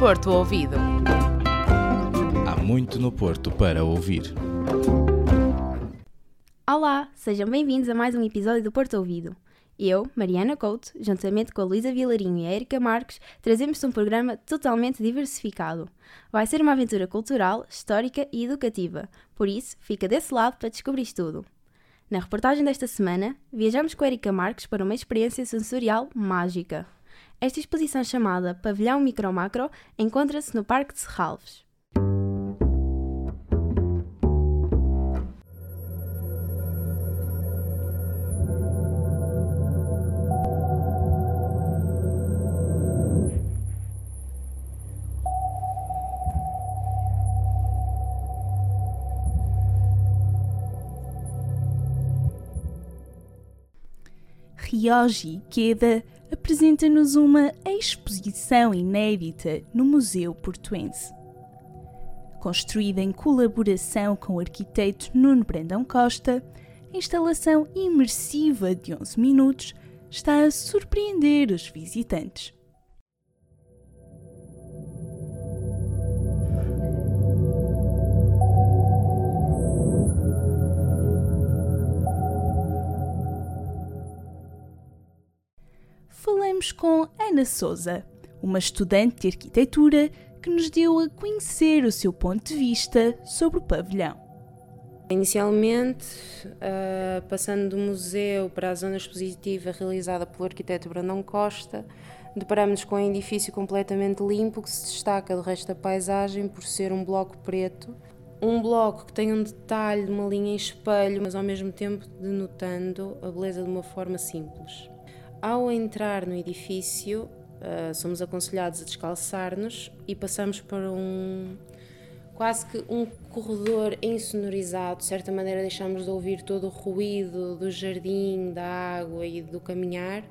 Porto Ouvido. Há muito no Porto para ouvir. Olá, sejam bem-vindos a mais um episódio do Porto Ouvido. Eu, Mariana Couto, juntamente com a Luísa Vilarinho e a Erika Marques, trazemos-te um programa totalmente diversificado. Vai ser uma aventura cultural, histórica e educativa, por isso fica desse lado para descobrir tudo. Na reportagem desta semana, viajamos com a Erika Marques para uma experiência sensorial mágica. Esta exposição chamada Pavilhão Micro Macro encontra-se no Parque de Serralves. Ryoji Queda apresenta-nos uma exposição inédita no Museu Portuense. Construída em colaboração com o arquiteto Nuno Brandão Costa, a instalação imersiva de 11 minutos está a surpreender os visitantes. Com Ana Souza, uma estudante de arquitetura que nos deu a conhecer o seu ponto de vista sobre o pavilhão. Inicialmente, uh, passando do museu para a zona expositiva realizada pelo arquiteto Brandão Costa, deparamos com um edifício completamente limpo que se destaca do resto da paisagem por ser um bloco preto. Um bloco que tem um detalhe de uma linha em espelho, mas ao mesmo tempo denotando a beleza de uma forma simples. Ao entrar no edifício, uh, somos aconselhados a descalçar-nos e passamos por um quase que um corredor insonorizado. De certa maneira, deixamos de ouvir todo o ruído do jardim, da água e do caminhar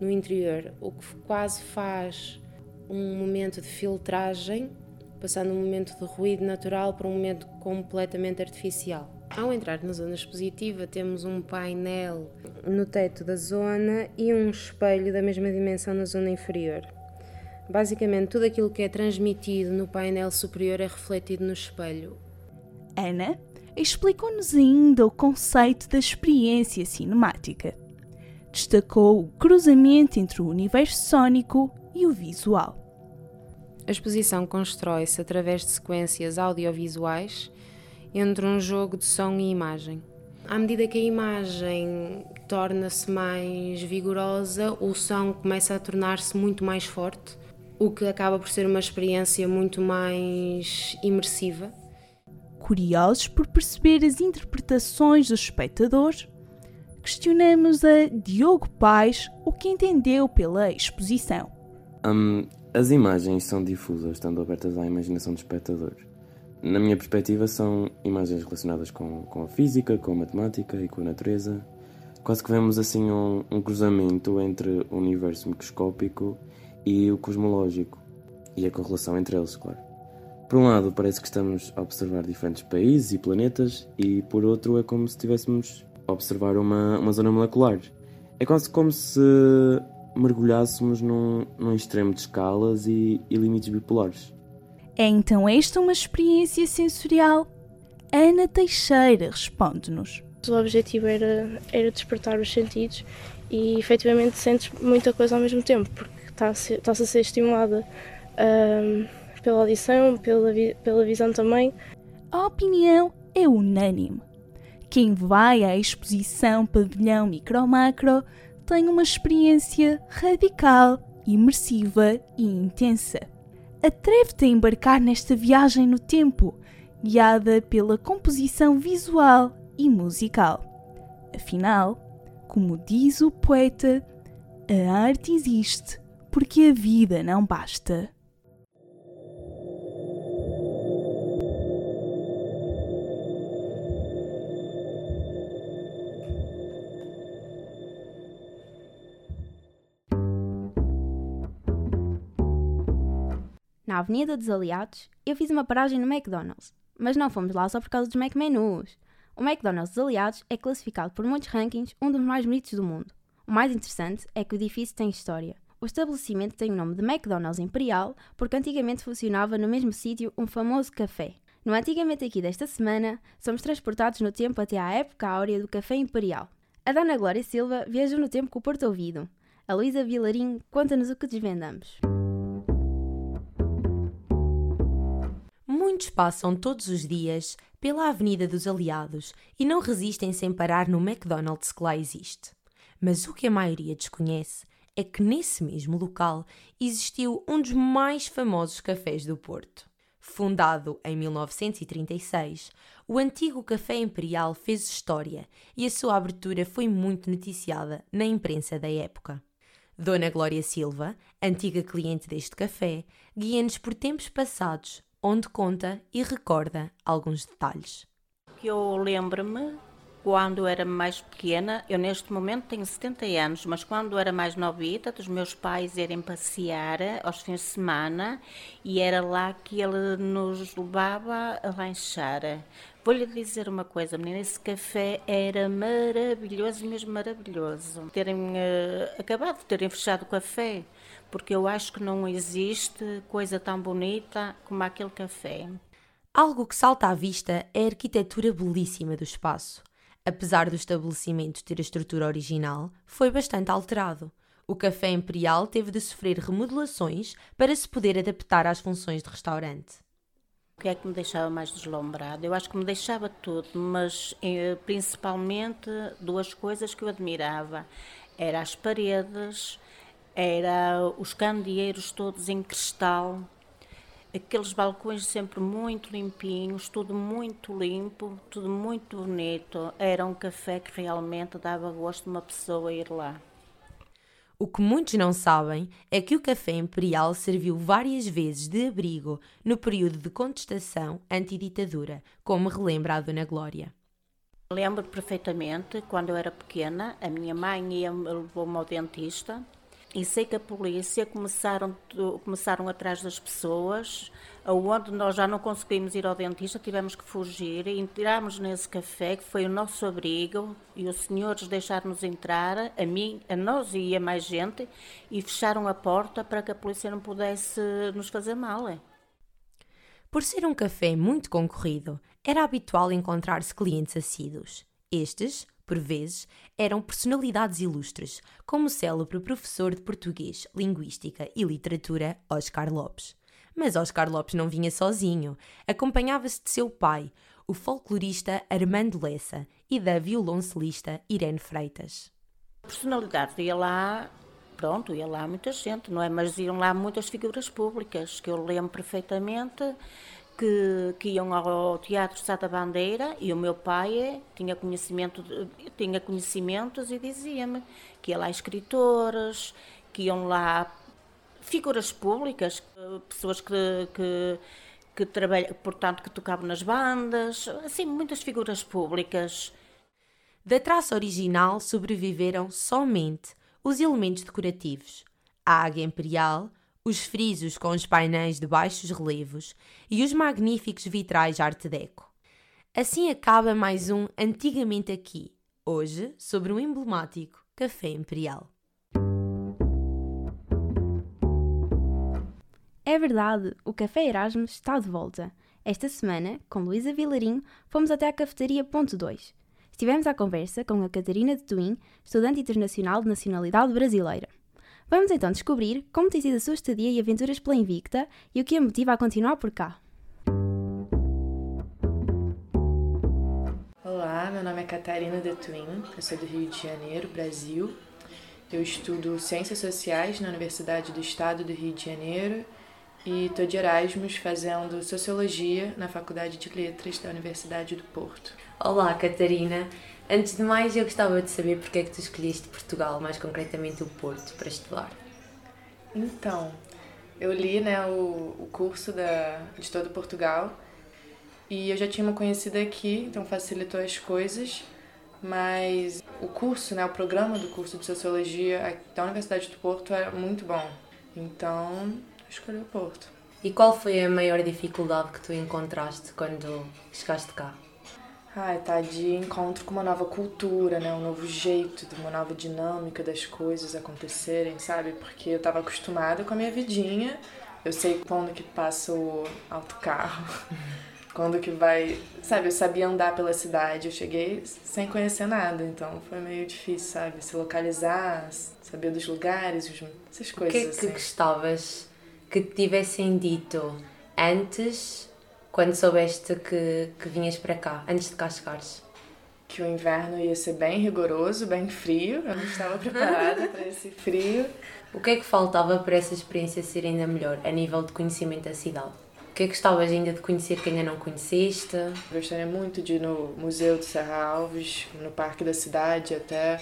no interior, o que quase faz um momento de filtragem, passando um momento de ruído natural para um momento completamente artificial. Ao entrar na zona expositiva, temos um painel no teto da zona e um espelho da mesma dimensão na zona inferior. Basicamente, tudo aquilo que é transmitido no painel superior é refletido no espelho. Ana explicou-nos ainda o conceito da experiência cinemática. Destacou o cruzamento entre o universo sónico e o visual. A exposição constrói-se através de sequências audiovisuais entre um jogo de som e imagem. À medida que a imagem torna-se mais vigorosa, o som começa a tornar-se muito mais forte, o que acaba por ser uma experiência muito mais imersiva. Curiosos por perceber as interpretações dos espectadores, questionamos a Diogo Pais o que entendeu pela exposição. Um, as imagens são difusas, estando abertas à imaginação do espectador na minha perspectiva, são imagens relacionadas com, com a física, com a matemática e com a natureza. Quase que vemos assim um, um cruzamento entre o universo microscópico e o cosmológico, e a correlação entre eles, claro. Por um lado, parece que estamos a observar diferentes países e planetas, e por outro, é como se estivéssemos a observar uma, uma zona molecular. É quase como se mergulhássemos num, num extremo de escalas e, e limites bipolares. É então esta uma experiência sensorial? Ana Teixeira responde-nos. O objetivo era, era despertar os sentidos e efetivamente sentes muita coisa ao mesmo tempo, porque está-se está a ser estimulada um, pela audição, pela, pela visão também. A opinião é unânime. Quem vai à exposição Pavilhão Micro Macro tem uma experiência radical, imersiva e intensa atreve-te a embarcar nesta viagem no tempo, guiada pela composição visual e musical. Afinal, como diz o poeta, a arte existe porque a vida não basta. Avenida dos Aliados, eu fiz uma paragem no McDonald's. Mas não fomos lá só por causa dos McMenus. O McDonald's dos Aliados é classificado por muitos rankings um dos mais bonitos do mundo. O mais interessante é que o edifício tem história. O estabelecimento tem o nome de McDonald's Imperial porque antigamente funcionava no mesmo sítio um famoso café. No Antigamente Aqui desta semana, somos transportados no tempo até à época áurea do Café Imperial. A Dona Glória Silva viajou no tempo com o Porto Ouvido. A Luísa Vilarim conta-nos o que desvendamos. Muitos passam todos os dias pela Avenida dos Aliados e não resistem sem parar no McDonald's que lá existe. Mas o que a maioria desconhece é que nesse mesmo local existiu um dos mais famosos cafés do Porto. Fundado em 1936, o antigo Café Imperial fez história e a sua abertura foi muito noticiada na imprensa da época. Dona Glória Silva, antiga cliente deste café, guia-nos por tempos passados, onde conta e recorda alguns detalhes. Eu lembro-me quando era mais pequena, eu neste momento tenho 70 anos, mas quando era mais novita, dos meus pais irem passear aos fins de semana e era lá que ele nos levava a lanchar. Vou-lhe dizer uma coisa, menina, esse café era maravilhoso, mesmo maravilhoso. Terem uh, acabado terem fechado o café, porque eu acho que não existe coisa tão bonita como aquele café. Algo que salta à vista é a arquitetura belíssima do espaço apesar do estabelecimento ter a estrutura original, foi bastante alterado. O Café Imperial teve de sofrer remodelações para se poder adaptar às funções de restaurante. O que é que me deixava mais deslumbrado? Eu acho que me deixava tudo, mas eh, principalmente duas coisas que eu admirava. Era as paredes, era os candeeiros todos em cristal, aqueles balcões sempre muito limpinhos, tudo muito limpo, tudo muito bonito. Era um café que realmente dava gosto de uma pessoa ir lá. O que muitos não sabem é que o Café Imperial serviu várias vezes de abrigo no período de contestação antiditadura, como relembra a Dona Glória. Lembro perfeitamente, quando eu era pequena, a minha mãe ia levou-me ao dentista e sei que a polícia começaram, começaram atrás das pessoas, aonde nós já não conseguimos ir ao dentista, tivemos que fugir entramos nesse café, que foi o nosso abrigo, e os senhores deixaram-nos entrar, a mim, a nós e a mais gente, e fecharam a porta para que a polícia não pudesse nos fazer mal. É. Por ser um café muito concorrido, era habitual encontrar-se clientes assíduos. Estes por vezes, eram personalidades ilustres, como o célebre professor de português, linguística e literatura Oscar Lopes. Mas Oscar Lopes não vinha sozinho, acompanhava-se de seu pai, o folclorista Armando Lessa, e da violoncelista Irene Freitas. Personalidade ia lá, pronto, ia lá muita gente, não é? Mas iam lá muitas figuras públicas, que eu lembro perfeitamente que, que iam ao Teatro Sá da Bandeira e o meu pai tinha, conhecimento tinha conhecimentos e dizia-me que ia lá escritores, que iam lá figuras públicas, pessoas que, que, que trabalham, portanto, que tocavam nas bandas, assim, muitas figuras públicas. Da traça original sobreviveram somente os elementos decorativos, a águia imperial, os frisos com os painéis de baixos relevos e os magníficos vitrais arte deco. Assim acaba mais um Antigamente Aqui, hoje sobre o emblemático Café Imperial. É verdade, o Café Erasmus está de volta. Esta semana, com Luísa Vilarinho, fomos até a cafeteria Ponto 2. Estivemos à conversa com a Catarina de Twin, estudante internacional de nacionalidade brasileira. Vamos então descobrir como tem sido a sua estadia e aventuras pela Invicta e o que a motiva a continuar por cá. Olá, meu nome é Catarina de Twin, eu sou do Rio de Janeiro, Brasil. Eu estudo Ciências Sociais na Universidade do Estado do Rio de Janeiro e estou de Erasmus fazendo Sociologia na Faculdade de Letras da Universidade do Porto. Olá, Catarina. Antes de mais, eu gostava de saber porque é que tu escolheste Portugal, mais concretamente o Porto, para estudar. Então, eu li né, o, o curso da, de todo Portugal e eu já tinha uma conhecida aqui, então facilitou as coisas, mas o curso, né, o programa do curso de Sociologia da Universidade do Porto era muito bom, então eu escolhi o Porto. E qual foi a maior dificuldade que tu encontraste quando chegaste cá? Ai, tá de encontro com uma nova cultura, né? Um novo jeito, uma nova dinâmica das coisas acontecerem, sabe? Porque eu tava acostumada com a minha vidinha. Eu sei quando que passa o autocarro, quando que vai. Sabe, eu sabia andar pela cidade. Eu cheguei sem conhecer nada, então foi meio difícil, sabe? Se localizar, saber dos lugares, essas coisas. O que é que assim. gostavas que te tivessem dito antes quando soubeste que, que vinhas para cá, antes de cá chegares? Que o inverno ia ser bem rigoroso, bem frio. Eu não estava preparada para esse frio. O que é que faltava para essa experiência ser ainda melhor, a nível de conhecimento da cidade? O que é que gostavas ainda de conhecer que ainda não conheceste? Gostaria muito de ir no Museu de Serra Alves, no Parque da Cidade, até.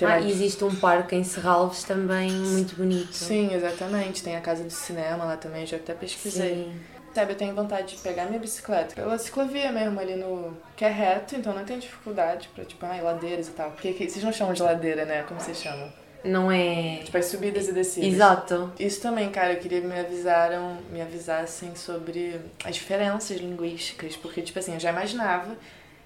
Ah, existe um parque em Serralves também muito bonito. Sim, exatamente. Tem a Casa do Cinema lá também, já até pesquisei. Sim. Sabe, eu tenho vontade de pegar minha bicicleta pela ciclovia mesmo, ali no. que é reto, então não tem dificuldade pra, tipo, ai, ladeiras e tal. Porque vocês não chamam de ladeira, né? Como vocês chamam? Não é. Tipo, as subidas e descidas. Exato. Isso também, cara, eu queria que me avisaram, me avisassem sobre as diferenças linguísticas, porque, tipo assim, eu já imaginava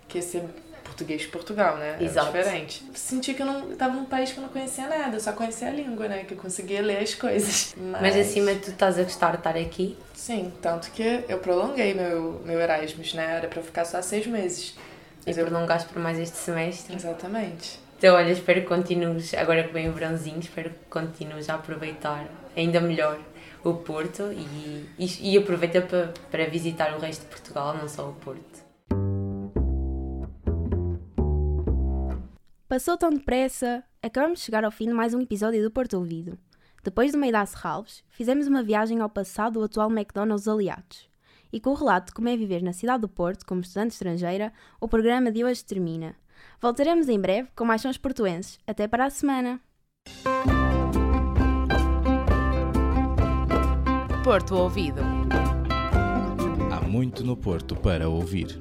que ia ser português de Portugal, né? Exato. Era diferente. Senti que eu não eu tava num país que eu não conhecia nada, eu só conhecia a língua, né? Que eu conseguia ler as coisas. Mas, Mas acima tu estás a gostar de estar aqui? Sim, tanto que eu prolonguei meu, meu Erasmus, né? Era pra ficar só seis meses. Mas e eu... prolongaste por mais este semestre? Exatamente. Então, olha, espero que continues, agora que vem o verãozinho, espero que continues a aproveitar ainda melhor o Porto e, e, e aproveita para, para visitar o resto de Portugal, não só o Porto. Passou tão depressa, acabamos de chegar ao fim de mais um episódio do Porto Ouvido. Depois de uma Serralves, fizemos uma viagem ao passado do atual McDonald's Aliados. E com o relato de como é viver na cidade do Porto como estudante estrangeira, o programa de hoje termina. Voltaremos em breve com mais sons portuenses. Até para a semana! Porto Ouvido. Há muito no Porto para ouvir.